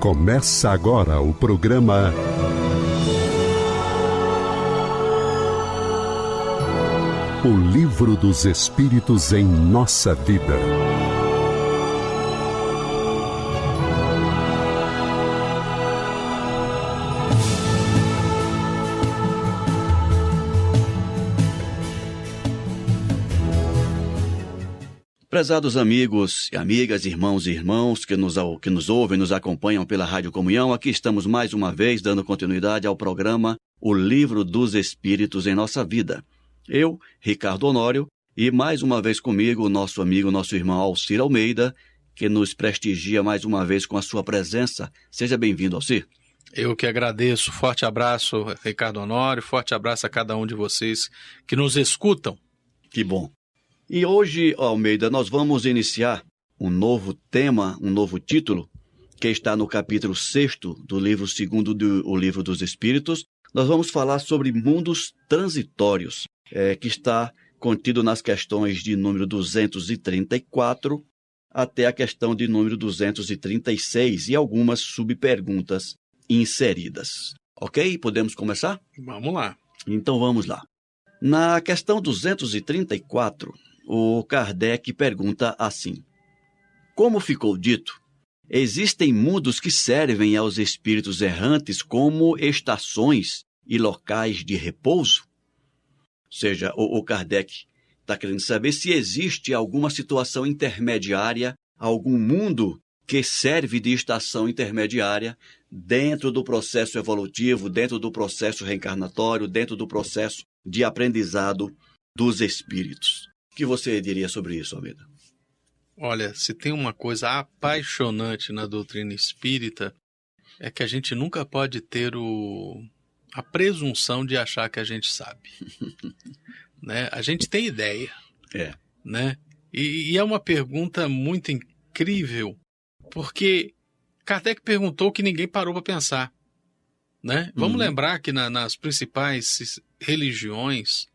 Começa agora o programa O Livro dos Espíritos em Nossa Vida. Prezados amigos e amigas, irmãos e irmãos que nos, que nos ouvem, nos acompanham pela Rádio Comunhão, aqui estamos mais uma vez dando continuidade ao programa O Livro dos Espíritos em Nossa Vida. Eu, Ricardo Honório, e mais uma vez comigo o nosso amigo, nosso irmão Alcir Almeida, que nos prestigia mais uma vez com a sua presença. Seja bem-vindo, Alcir. Eu que agradeço. Forte abraço, Ricardo Honório. Forte abraço a cada um de vocês que nos escutam. Que bom. E hoje, Almeida, nós vamos iniciar um novo tema, um novo título, que está no capítulo 6 do livro segundo do o Livro dos Espíritos. Nós vamos falar sobre mundos transitórios, é, que está contido nas questões de número 234 até a questão de número 236 e algumas subperguntas inseridas. Ok? Podemos começar? Vamos lá. Então vamos lá. Na questão 234, o Kardec pergunta assim: Como ficou dito, existem mundos que servem aos espíritos errantes como estações e locais de repouso? Ou seja, o, o Kardec está querendo saber se existe alguma situação intermediária, algum mundo que serve de estação intermediária dentro do processo evolutivo, dentro do processo reencarnatório, dentro do processo de aprendizado dos espíritos que você diria sobre isso, Almeida? Olha, se tem uma coisa apaixonante na doutrina espírita, é que a gente nunca pode ter o, a presunção de achar que a gente sabe. né? A gente tem ideia. É. Né? E, e é uma pergunta muito incrível, porque Kardec perguntou que ninguém parou para pensar. Né? Vamos uhum. lembrar que na, nas principais religiões,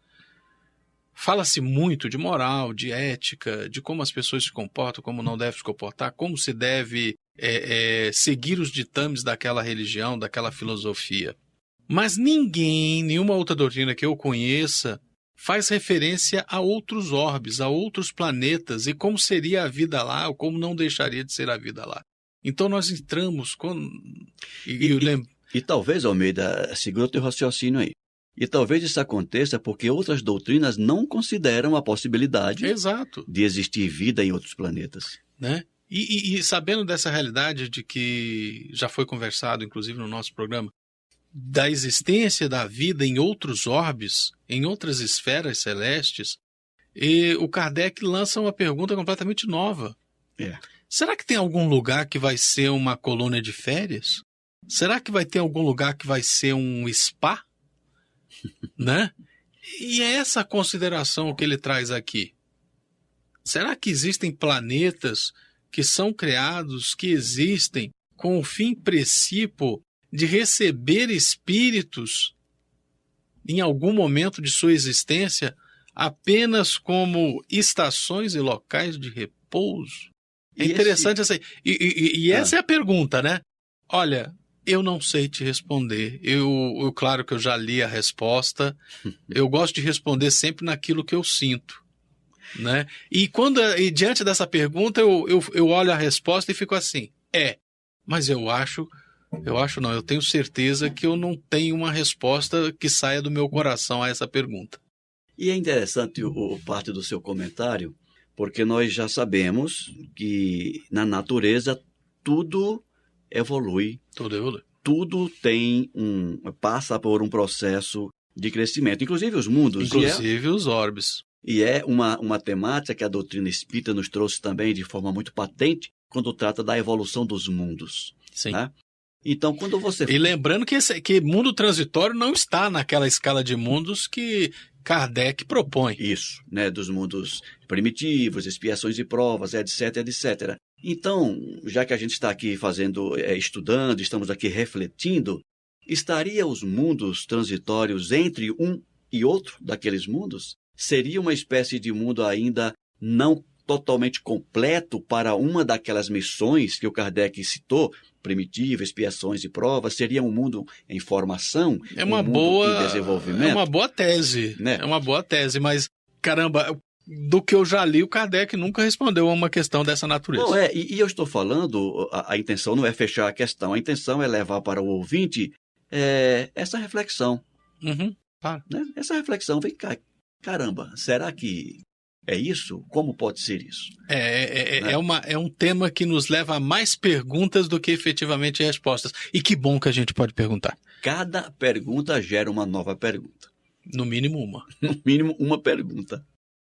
Fala-se muito de moral, de ética, de como as pessoas se comportam, como não devem se comportar, como se deve é, é, seguir os ditames daquela religião, daquela filosofia. Mas ninguém, nenhuma outra doutrina que eu conheça, faz referência a outros orbes, a outros planetas e como seria a vida lá ou como não deixaria de ser a vida lá. Então nós entramos com. E, e, e, e talvez, Almeida, segura o teu raciocínio aí. E talvez isso aconteça porque outras doutrinas não consideram a possibilidade Exato. de existir vida em outros planetas. Né? E, e, e, sabendo dessa realidade de que já foi conversado, inclusive no nosso programa, da existência da vida em outros orbes, em outras esferas celestes, e o Kardec lança uma pergunta completamente nova. É. Será que tem algum lugar que vai ser uma colônia de férias? Será que vai ter algum lugar que vai ser um spa? Né? E é essa consideração que ele traz aqui. Será que existem planetas que são criados, que existem com o fim princípio de receber espíritos em algum momento de sua existência apenas como estações e locais de repouso? É interessante esse... essa. E, e, e essa ah. é a pergunta, né? Olha, eu não sei te responder. Eu, eu, claro que eu já li a resposta. eu gosto de responder sempre naquilo que eu sinto, né? E quando e diante dessa pergunta eu, eu, eu olho a resposta e fico assim: é, mas eu acho, eu acho não, eu tenho certeza que eu não tenho uma resposta que saia do meu coração a essa pergunta. E é interessante o, parte do seu comentário, porque nós já sabemos que na natureza tudo evolui. Tudo evolui. Tudo tem um. passa por um processo de crescimento, inclusive os mundos. Inclusive é, os orbes. E é uma, uma temática que a doutrina espírita nos trouxe também de forma muito patente quando trata da evolução dos mundos. Sim. Né? Então, quando você. E lembrando que, esse, que mundo transitório não está naquela escala de mundos que Kardec propõe. Isso, né? Dos mundos primitivos, expiações e provas, etc, etc. Então, já que a gente está aqui fazendo, é, estudando, estamos aqui refletindo, estaria os mundos transitórios entre um e outro daqueles mundos? Seria uma espécie de mundo ainda não totalmente completo para uma daquelas missões que o Kardec citou, primitiva, expiações e provas, seria um mundo em formação, É uma um mundo boa em desenvolvimento. É uma boa tese, Né? É uma boa tese, mas caramba, do que eu já li, o Kardec nunca respondeu a uma questão dessa natureza. Bom, é, e, e eu estou falando, a, a intenção não é fechar a questão, a intenção é levar para o ouvinte é, essa reflexão, Uhum. né? Essa reflexão, vem cá, caramba, será que é isso? Como pode ser isso? É, é, é, Né? é uma, é um tema que nos leva a mais perguntas do que efetivamente respostas. E que bom que a gente pode perguntar. Cada pergunta gera uma nova pergunta. No mínimo uma. No mínimo, uma pergunta.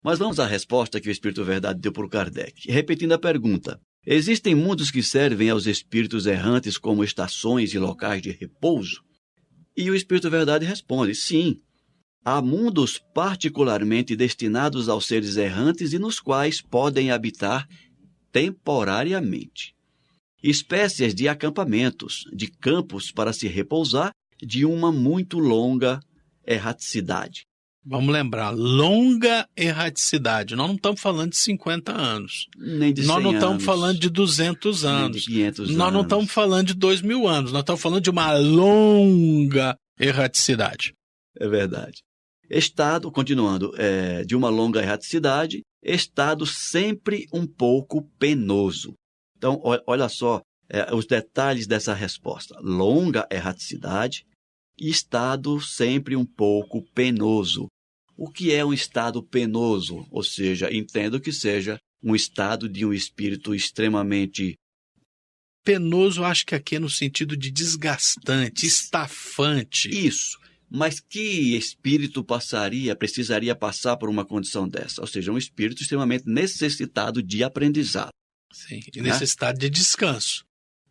Mas vamos à resposta que o Espírito Verdade deu para o Kardec. Repetindo a pergunta: Existem mundos que servem aos espíritos errantes como estações e locais de repouso? E o Espírito Verdade responde: sim. Há mundos particularmente destinados aos seres errantes e nos quais podem habitar temporariamente. Espécies de acampamentos, de campos para se repousar de uma muito longa erraticidade. Vamos lembrar, longa erraticidade. Nós não estamos falando de 50 anos. Nem de Nós 100 não estamos anos, falando de 200 nem anos. de 500 Nós não estamos falando de 2 mil anos. Nós estamos falando de uma longa erraticidade. É verdade. Estado, continuando, é, de uma longa erraticidade, estado sempre um pouco penoso. Então, olha só é, os detalhes dessa resposta. Longa erraticidade e estado sempre um pouco penoso. O que é um estado penoso? Ou seja, entendo que seja um estado de um espírito extremamente Penoso, acho que aqui é no sentido de desgastante, estafante. Isso. Mas que espírito passaria, precisaria passar por uma condição dessa? Ou seja, um espírito extremamente necessitado de aprendizado. Sim, e Né? necessidade de descanso.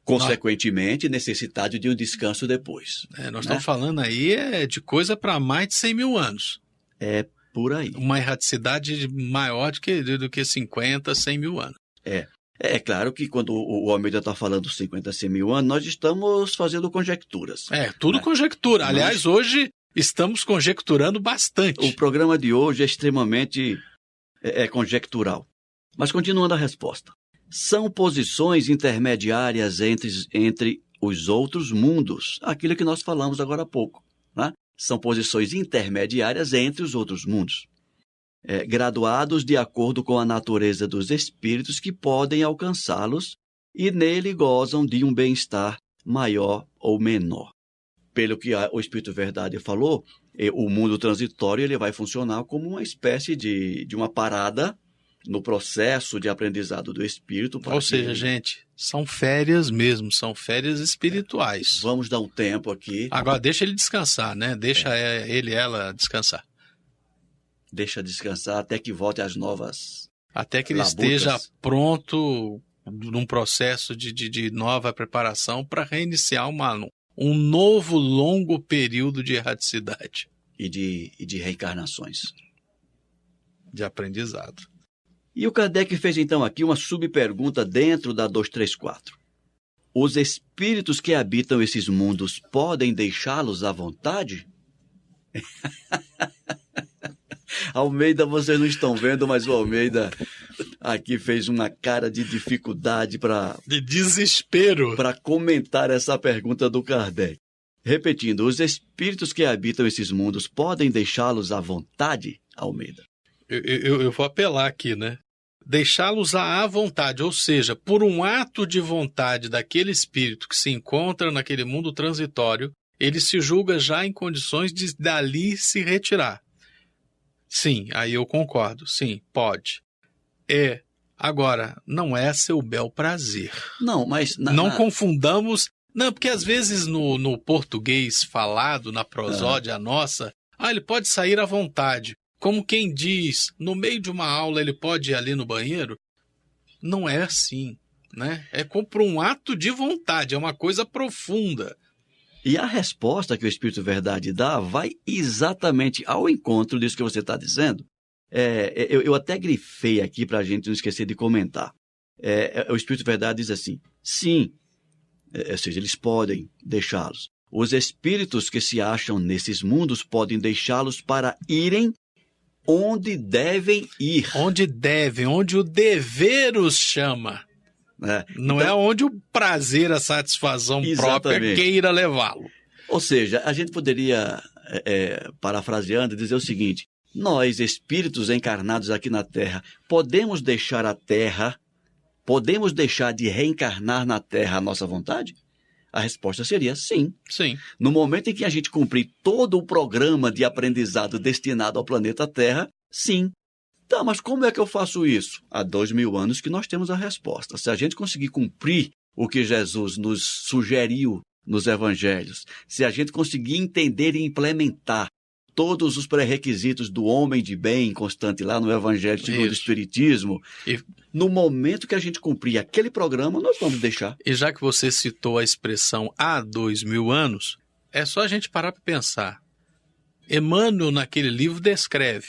Consequentemente, necessitado de um descanso depois. É, nós Né? estamos falando aí é de coisa para mais de 100 mil anos. É por aí. Uma erraticidade maior do que, do que 50, 100 mil anos. É claro que quando o Almeida está falando 50, 100 mil anos, nós estamos fazendo conjecturas. É, tudo É. conjectura. Nós- Aliás, hoje estamos conjecturando bastante. O programa de hoje é extremamente é, é conjectural. Mas continuando a resposta. São posições intermediárias entre, entre os outros mundos, aquilo que nós falamos agora há pouco. São posições intermediárias entre os outros mundos, é, graduados de acordo com a natureza dos espíritos que podem alcançá-los e nele gozam de um bem-estar maior ou menor. Pelo que o Espírito Verdade falou, eh, o mundo transitório ele vai funcionar como uma espécie de, de uma parada no processo de aprendizado do espírito. para Ou que- seja, gente, são férias mesmo, são férias espirituais. Vamos dar um tempo aqui, Agora, deixa ele descansar, né? Deixa é, ele e ela descansar. deixa descansar até que volte às novas. Até que ele Labutas. esteja pronto num processo de, de, de nova preparação para reiniciar uma, um novo longo período de erraticidade, E de, e de reencarnações. de aprendizado. E o Kardec fez então aqui uma subpergunta dentro da 234. Os espíritos que habitam esses mundos podem deixá-los à vontade? Almeida, vocês não estão vendo, mas o Almeida aqui fez uma cara de dificuldade para De desespero. para comentar essa pergunta do Kardec. Repetindo, os espíritos que habitam esses mundos podem deixá-los à vontade, Almeida? Eu, eu, eu vou apelar aqui, né? Deixá-los à vontade, ou seja, por um ato de vontade daquele espírito que se encontra naquele mundo transitório, ele se julga já em condições de dali se retirar. Sim, aí eu concordo. Sim, pode. É. Agora, não é seu bel prazer. Não, mas na- não na- confundamos. Não, porque às vezes no, no português falado, na prosódia nossa, ah, ele pode sair à vontade. Como quem diz, no meio de uma aula ele pode ir ali no banheiro? Não é assim, né? É como por um ato de vontade, é uma coisa profunda. E a resposta que o Espírito Verdade dá vai exatamente ao encontro disso que você está dizendo. É, eu, eu até grifei aqui para a gente não esquecer de comentar. É, é, o Espírito Verdade diz assim: sim, é, ou seja, eles podem deixá-los. Os espíritos que se acham nesses mundos podem deixá-los para irem onde devem ir. Onde devem, onde o dever os chama. né? Não é Então, onde o prazer, a satisfação própria Exatamente. queira levá-lo. Ou seja, a gente poderia, é, é, parafraseando, dizer o seguinte: nós, espíritos encarnados aqui na Terra, podemos deixar a Terra, podemos deixar de reencarnar na Terra à nossa vontade? A resposta seria sim. Sim. No momento em que a gente cumprir todo o programa de aprendizado destinado ao planeta Terra, sim. Tá, mas como é que eu faço isso? Há dois mil anos que nós temos a resposta. Se a gente conseguir cumprir o que Jesus nos sugeriu nos evangelhos, se a gente conseguir entender e implementar todos os pré-requisitos do homem de bem constante lá no Evangelho segundo o. Espiritismo, E- no momento que a gente cumprir aquele programa, nós vamos deixar. E já que você citou a expressão há dois mil anos, é só a gente parar para pensar. Emmanuel, naquele livro, descreve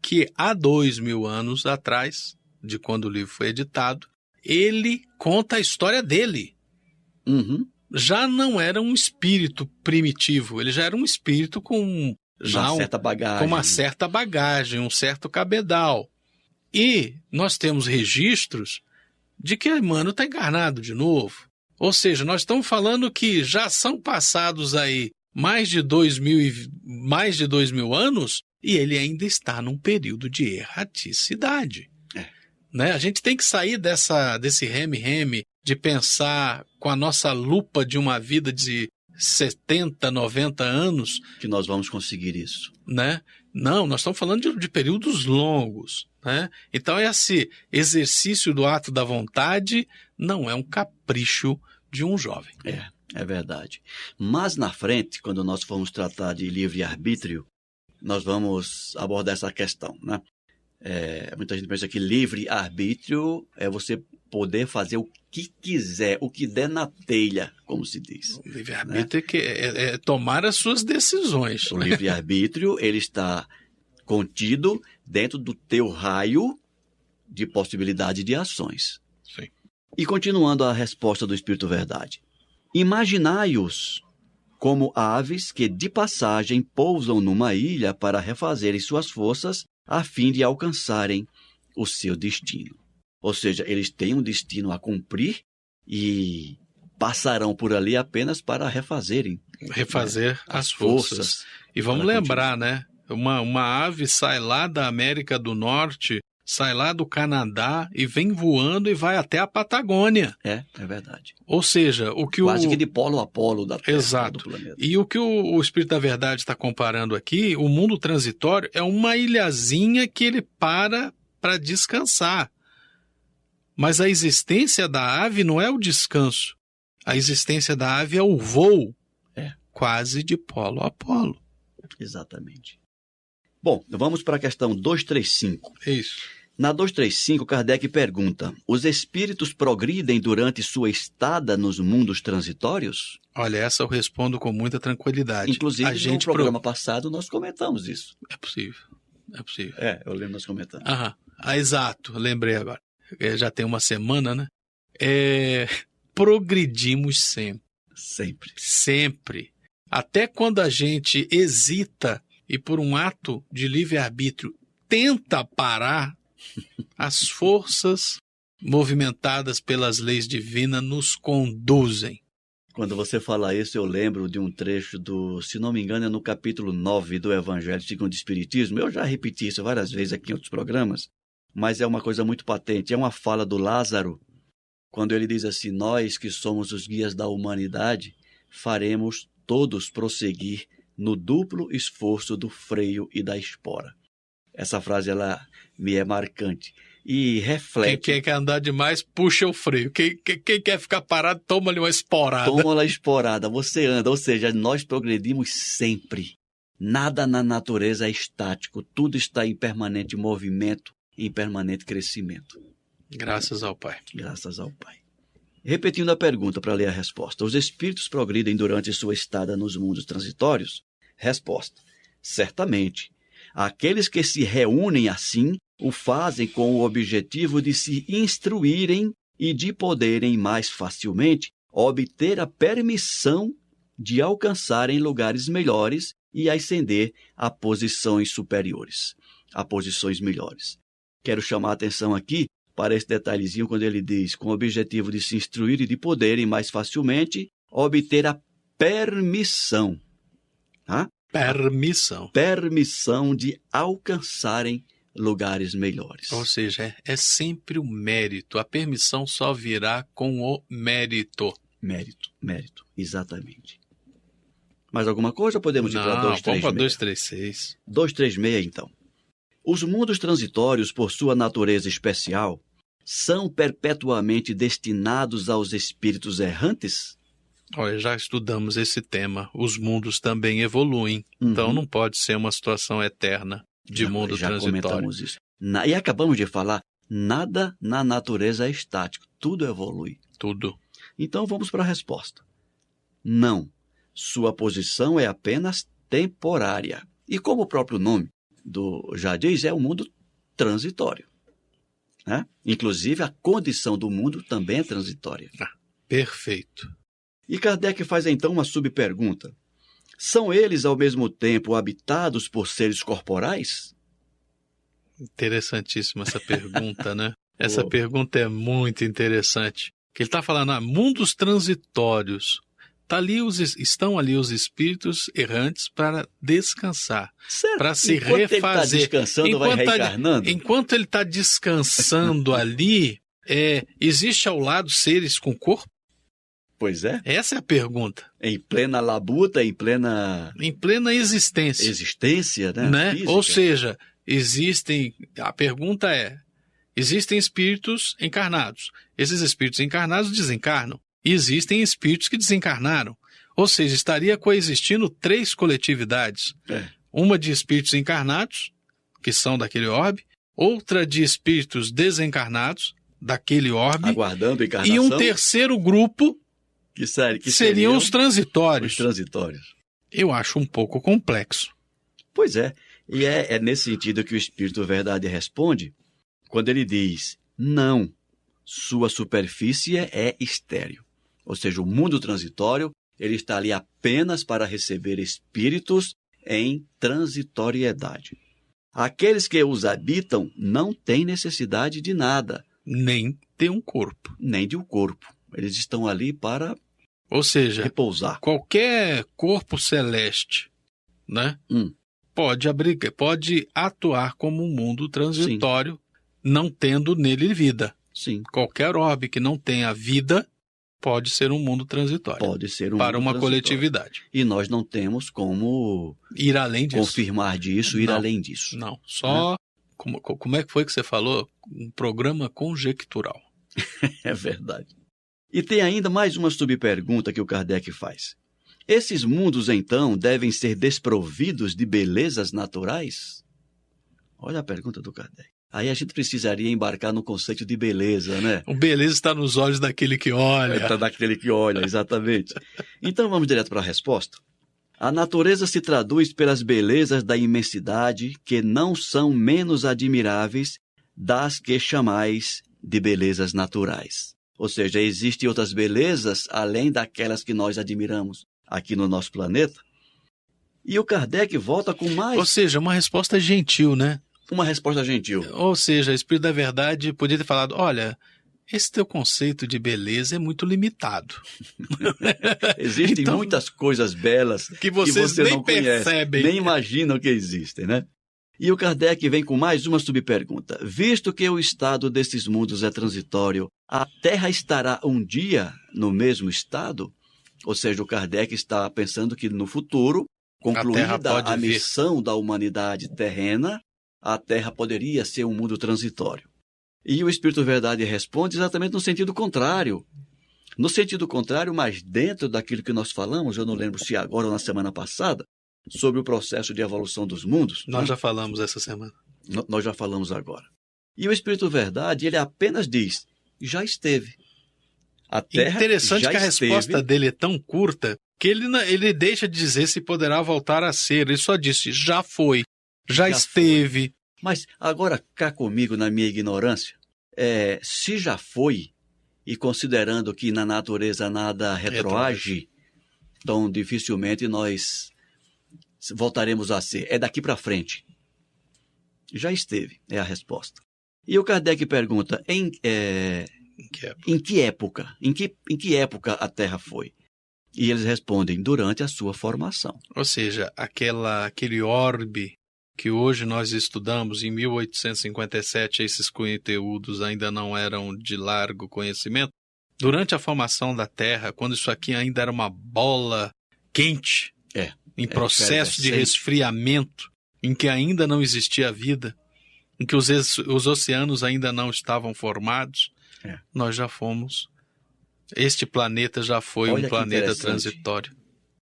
que há dois mil anos atrás, de quando o livro foi editado, ele conta a história dele. Uhum. Já não era um espírito primitivo, ele já era um espírito com já uma um- certa bagagem. com uma certa bagagem, um certo cabedal. E nós temos registros de que Emmanuel está encarnado de novo. Ou seja, nós estamos falando que já são passados aí mais de dois mil, e- mais de dois mil anos e ele ainda está num período de erraticidade. É. Né? A gente tem que sair dessa, desse reme-reme de pensar com a nossa lupa de uma vida de 70, 90 anos que nós vamos conseguir isso. né? Não, nós estamos falando de, de períodos longos, né? Então esse exercício do ato da vontade não é um capricho de um jovem. É, é verdade. Mas na frente, quando nós formos tratar de livre-arbítrio, nós vamos abordar essa questão, né? É, muita gente pensa que livre-arbítrio é você poder fazer o que quiser, o que der na telha, como se diz. O livre-arbítrio é, que- é- é tomar as suas decisões. O livre-arbítrio, ele está contido dentro do teu raio de possibilidade de ações. Sim. E continuando a resposta do Espírito Verdade. Imaginai-os como aves que de passagem pousam numa ilha para refazerem suas forças a fim de alcançarem o seu destino. Ou seja, eles têm um destino a cumprir e passarão por ali apenas para refazerem Refazer as forças. E vamos lembrar, né? Uma, uma ave sai lá da América do Norte, sai lá do Canadá e vem voando e vai até a Patagônia. É, é verdade. Ou seja, o que Quase o. que de polo a polo da Terra, Exato. do planeta. E o que o, o Espírito da Verdade está comparando aqui, o mundo transitório é uma ilhazinha que ele para para descansar. Mas a existência da ave não é o descanso. A existência da ave é o voo. É. Quase de polo a polo. Exatamente. Bom, vamos para a questão 235. É isso. Na 235, Kardec pergunta: Os espíritos progridem durante sua estada nos mundos transitórios? Olha, essa eu respondo com muita tranquilidade. Inclusive, a gente no programa pro- passado nós comentamos isso. É possível. É possível. É, eu lembro nós comentando. Aham. Ah, exato, lembrei agora. É, já tem uma semana, né? É, progredimos sempre. Sempre. Sempre. Até quando a gente hesita e, por um ato de livre-arbítrio, tenta parar, as forças movimentadas pelas leis divinas nos conduzem. Quando você fala isso, eu lembro de um trecho do, se não me engano, é no capítulo 9 do Evangelho segundo o Espiritismo. Eu já repeti isso várias vezes aqui em outros programas, mas é uma coisa muito patente. É uma fala do Lázaro, quando ele diz assim: Nós que somos os guias da humanidade, faremos todos prosseguir no duplo esforço do freio e da espora. Essa frase ela me é marcante e Quem, reflete. quem quer andar demais, puxa o freio. Quem, quem- quem quer ficar parado, toma-lhe uma esporada. Toma lá esporada, você anda. Ou seja, nós progredimos sempre. Nada na natureza é estático, tudo está em permanente movimento, em permanente crescimento. Graças ao Pai. Graças ao Pai. Repetindo a pergunta para ler a resposta: Os espíritos progridem durante sua estada nos mundos transitórios? Resposta: Certamente. Aqueles que se reúnem assim o fazem com o objetivo de se instruírem e de poderem mais facilmente obter a permissão de alcançarem lugares melhores e ascender a posições superiores. a posições melhores. Quero chamar a atenção aqui para esse detalhezinho quando ele diz: com o objetivo de se instruir e de poderem mais facilmente obter a permissão. Tá? Permissão. Permissão de alcançarem lugares melhores. Ou seja, é, é sempre o mérito. A permissão só virá com o mérito. Mérito, mérito, exatamente. Mais alguma coisa? Podemos ir para Não, 236. vamos para 236. 236, então. Os mundos transitórios, por sua natureza especial, são perpetuamente destinados aos espíritos errantes? Olha, já estudamos esse tema. Os mundos também evoluem. Então Uhum. não pode ser uma situação eterna de Já- mundo já transitório. comentamos isso. Na- e acabamos de falar, nada na natureza é estático, tudo evolui. Tudo. Então vamos para a resposta. Não. Sua posição é apenas temporária. E como o próprio nome do já diz, é um mundo transitório. né? Inclusive, a condição do mundo também é transitória. Perfeito. E Kardec faz então uma subpergunta: São eles ao mesmo tempo habitados por seres corporais? Interessantíssima essa pergunta, né? Essa pergunta é muito interessante. Que ele está falando, ah, mundos transitórios. Tá ali os, es- estão ali os espíritos errantes para descansar, para se Enquanto ele está refazer. descansando, vai Enquanto tá- reencarnando? Enquanto ele está descansando ali, é, existe ao lado seres com corpo? Pois é. Essa é a pergunta. Em plena labuta, em plena Em plena existência. existência, né? né? Física. Ou seja, existem. A pergunta é: existem espíritos encarnados. Esses espíritos encarnados desencarnam. Existem espíritos que desencarnaram. Ou seja, estaria coexistindo três coletividades: É. uma de espíritos encarnados, que são daquele orbe, outra de espíritos desencarnados, daquele orbe, aguardando encarnação. e um terceiro grupo que, sério, que seriam os os transitórios. transitórios. Eu acho um pouco complexo. Pois é. E é, é nesse sentido que o Espírito Verdade responde quando ele diz: não, sua superfície é estéreo. Ou seja, o mundo transitório ele está ali apenas para receber espíritos em transitoriedade. Aqueles que os habitam não têm necessidade de nada, Nem ter um corpo. nem de um corpo. Eles estão ali para Ou seja, repousar. qualquer corpo celeste, né? Hum. Pode abrigar, pode atuar como um mundo transitório, não tendo nele vida. Sim, Qualquer orbe que não tenha vida pode ser um mundo transitório pode ser um para uma coletividade. E nós não temos como Ir além disso. confirmar disso, ir Não. além disso. Não, só como, como é que foi que você falou? Um programa conjectural. É verdade. E tem ainda mais uma subpergunta que o Kardec faz. Esses mundos, então, devem ser desprovidos de belezas naturais? Olha a pergunta do Kardec. Aí a gente precisaria embarcar no conceito de beleza, né? O beleza está nos olhos daquele que olha. Está daquele que olha, exatamente. Então vamos direto para a resposta. A natureza se traduz pelas belezas da imensidade que não são menos admiráveis das que chamais de belezas naturais. Ou seja, existem outras belezas além daquelas que nós admiramos aqui no nosso planeta. E o Kardec volta com mais Ou seja, uma resposta gentil, né? Uma resposta gentil. Ou seja, o Espírito da Verdade podia ter falado: olha, esse teu conceito de beleza é muito limitado. Existem Então- muitas coisas belas Que vocês você nem não conhece, percebem. nem imaginam que existem, né? E o Kardec vem com mais uma subpergunta. Visto que o estado desses mundos é transitório, a Terra estará um dia no mesmo estado? Ou seja, o Kardec está pensando que no futuro, concluída a vir. missão da humanidade terrena, a Terra poderia ser um mundo transitório. E o Espírito Verdade responde exatamente no sentido contrário. No sentido contrário, mas dentro daquilo que nós falamos, eu não lembro se agora ou na semana passada, sobre o processo de evolução dos mundos. Nós né? já falamos essa semana. Nós já falamos agora. E o Espírito Verdade, ele apenas diz, já esteve. A Terra Interessante já que a esteve, resposta dele é tão curta que ele, ele deixa de dizer se poderá voltar a ser. Ele só disse: já foi, já, Já esteve. Mas agora cá comigo, na minha ignorância, é, se já foi, e considerando que na natureza nada retroage, então dificilmente nós voltaremos a ser. É daqui para frente. Já esteve, é a resposta. E o Kardec pergunta: em, é, Em que época? em que época? Em que, em que época a Terra foi? E eles respondem: durante a sua formação. Ou seja, aquela, aquele orbe que hoje nós estudamos em 1857, esses conteúdos ainda não eram de largo conhecimento. Durante a formação da Terra, quando isso aqui ainda era uma bola quente, É, em é, processo de efervescente. resfriamento, em que ainda não existia vida, em que os, os oceanos ainda não estavam formados, É. nós já fomos. Este planeta já foi Olha um planeta transitório.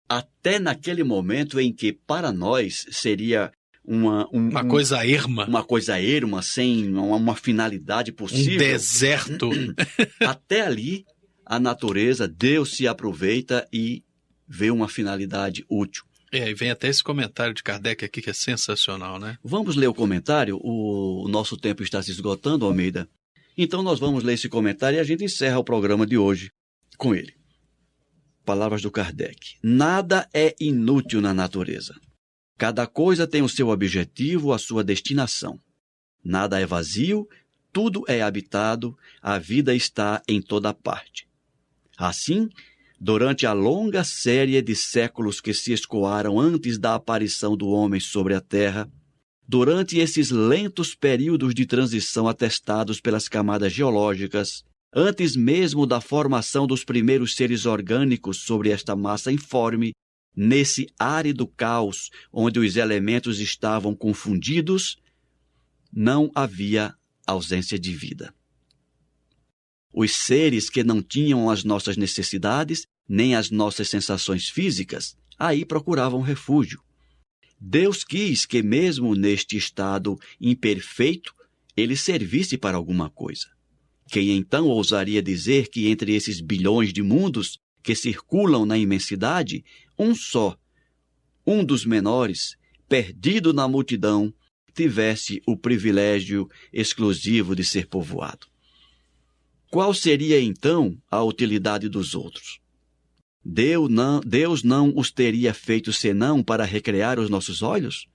Até naquele momento em que, para nós, seria uma, um- Uma um- coisa erma, uma coisa erma, sem uma, uma finalidade um possível. deserto. Até ali, a natureza, Deus se aproveita e vê uma finalidade útil. É, e vem até esse comentário de Kardec aqui que é sensacional, né? Vamos ler o comentário? O nosso tempo está se esgotando, Almeida. Então nós vamos ler esse comentário e a gente encerra o programa de hoje com ele. Palavras do Kardec. Nada é inútil na natureza. Cada coisa tem o seu objetivo, a sua destinação. Nada é vazio, tudo é habitado, a vida está em toda parte. Assim, durante a longa série de séculos que se escoaram antes da aparição do homem sobre a Terra, durante esses lentos períodos de transição atestados pelas camadas geológicas, antes mesmo da formação dos primeiros seres orgânicos sobre esta massa informe, nesse árido caos onde os elementos estavam confundidos, não havia ausência de vida. Os seres que não tinham as nossas necessidades, nem as nossas sensações físicas, aí procuravam refúgio. Deus quis que, mesmo neste estado imperfeito, ele servisse para alguma coisa. Quem então ousaria dizer que entre esses bilhões de mundos que circulam na imensidade, um só, um dos menores, perdido na multidão, tivesse o privilégio exclusivo de ser povoado? Qual seria então a utilidade dos outros? Deus não, Deus não os teria feito senão para recrear os nossos olhos?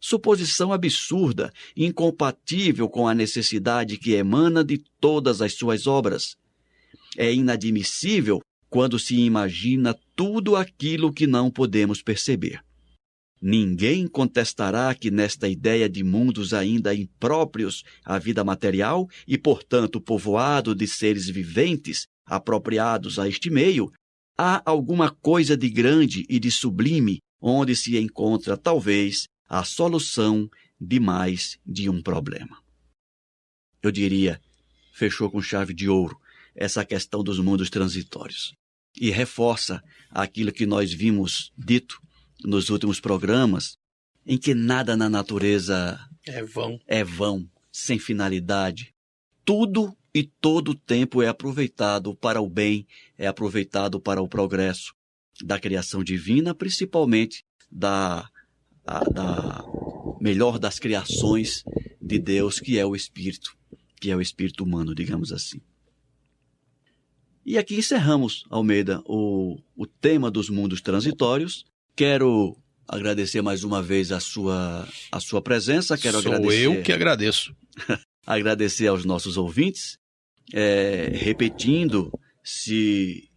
Suposição absurda, incompatível com a necessidade que emana de todas as suas obras. É inadmissível quando se imagina tudo aquilo que não podemos perceber. Ninguém contestará que nesta ideia de mundos ainda impróprios à vida material e, portanto, povoado de seres viventes apropriados a este meio, há alguma coisa de grande e de sublime onde se encontra, talvez, a solução de mais de um problema. Eu diria, fechou com chave de ouro essa questão dos mundos transitórios e reforça aquilo que nós vimos dito nos últimos programas, em que nada na natureza É vão. é vão, sem finalidade. Tudo e todo o tempo é aproveitado para o bem, é aproveitado para o progresso da criação divina, principalmente da, a- da melhor das criações de Deus, que é o Espírito, que é o Espírito humano, digamos assim. E aqui encerramos, Almeida, o, o tema dos mundos transitórios. Quero agradecer mais uma vez a sua, a sua presença. Quero Sou agradecer eu que agradeço. agradecer aos nossos ouvintes, é, repetindo, se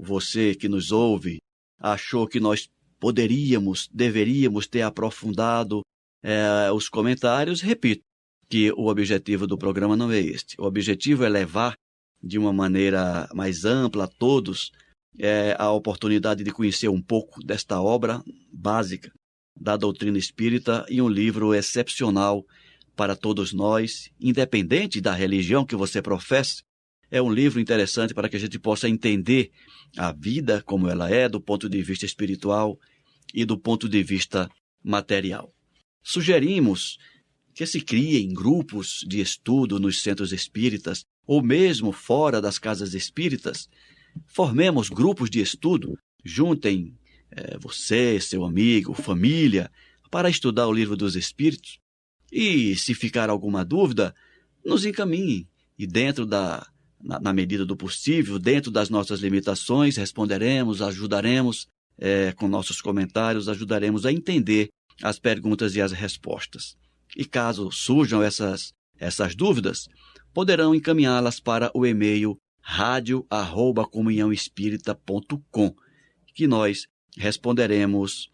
você que nos ouve achou que nós poderíamos, deveríamos ter aprofundado é, os comentários, repito que o objetivo do programa não é este. O objetivo é levar de uma maneira mais ampla a todos é, a oportunidade de conhecer um pouco desta obra básica da doutrina espírita e um livro excepcional para todos nós, independente da religião que você professe. É um livro interessante para que a gente possa entender a vida como ela é, do ponto de vista espiritual e do ponto de vista material. Sugerimos que se criem grupos de estudo nos centros espíritas ou mesmo fora das casas espíritas. Formemos grupos de estudo, juntem eh, você, seu amigo, família, para estudar o livro dos Espíritos. E se ficar alguma dúvida, nos encaminhe e dentro da na, na medida do possível, dentro das nossas limitações, responderemos, ajudaremos eh, com nossos comentários, ajudaremos a entender as perguntas e as respostas. E caso surjam essas, essas dúvidas, poderão encaminhá-las para o e-mail radio@comunhãoespírita.com, que nós responderemos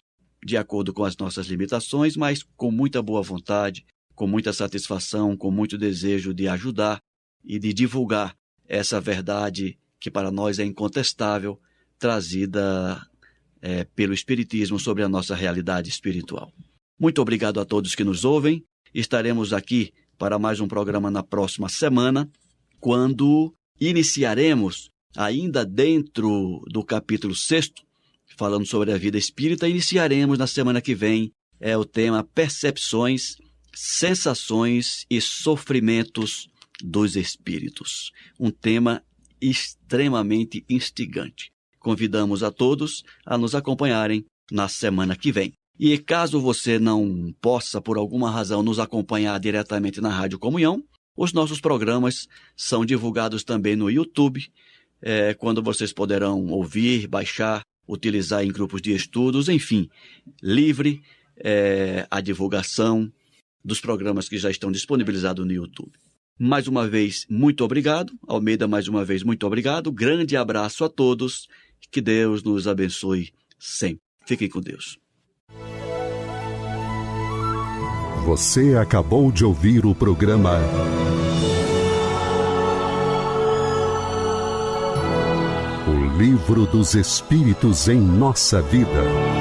de acordo com as nossas limitações, mas com muita boa vontade, com muita satisfação, com muito desejo de ajudar e de divulgar essa verdade que para nós é incontestável, trazida é, pelo Espiritismo sobre a nossa realidade espiritual. Muito obrigado a todos que nos ouvem. Estaremos aqui para mais um programa na próxima semana, quando iniciaremos, ainda dentro do capítulo 6, falando sobre a vida espírita, iniciaremos na semana que vem é o tema Percepções, Sensações e Sofrimentos dos Espíritos. Um tema extremamente instigante. Convidamos a todos a nos acompanharem na semana que vem. E caso você não possa, por alguma razão, nos acompanhar diretamente na Rádio Comunhão, os nossos programas são divulgados também no YouTube, é, quando vocês poderão ouvir, baixar, utilizar em grupos de estudos, enfim, livre é, a divulgação dos programas que já estão disponibilizados no YouTube. Mais uma vez, muito obrigado. Almeida, mais uma vez, muito obrigado. Grande abraço a todos. Que Deus nos abençoe sempre. Fiquem com Deus. Você acabou de ouvir o programa O Livro dos Espíritos em Nossa Vida.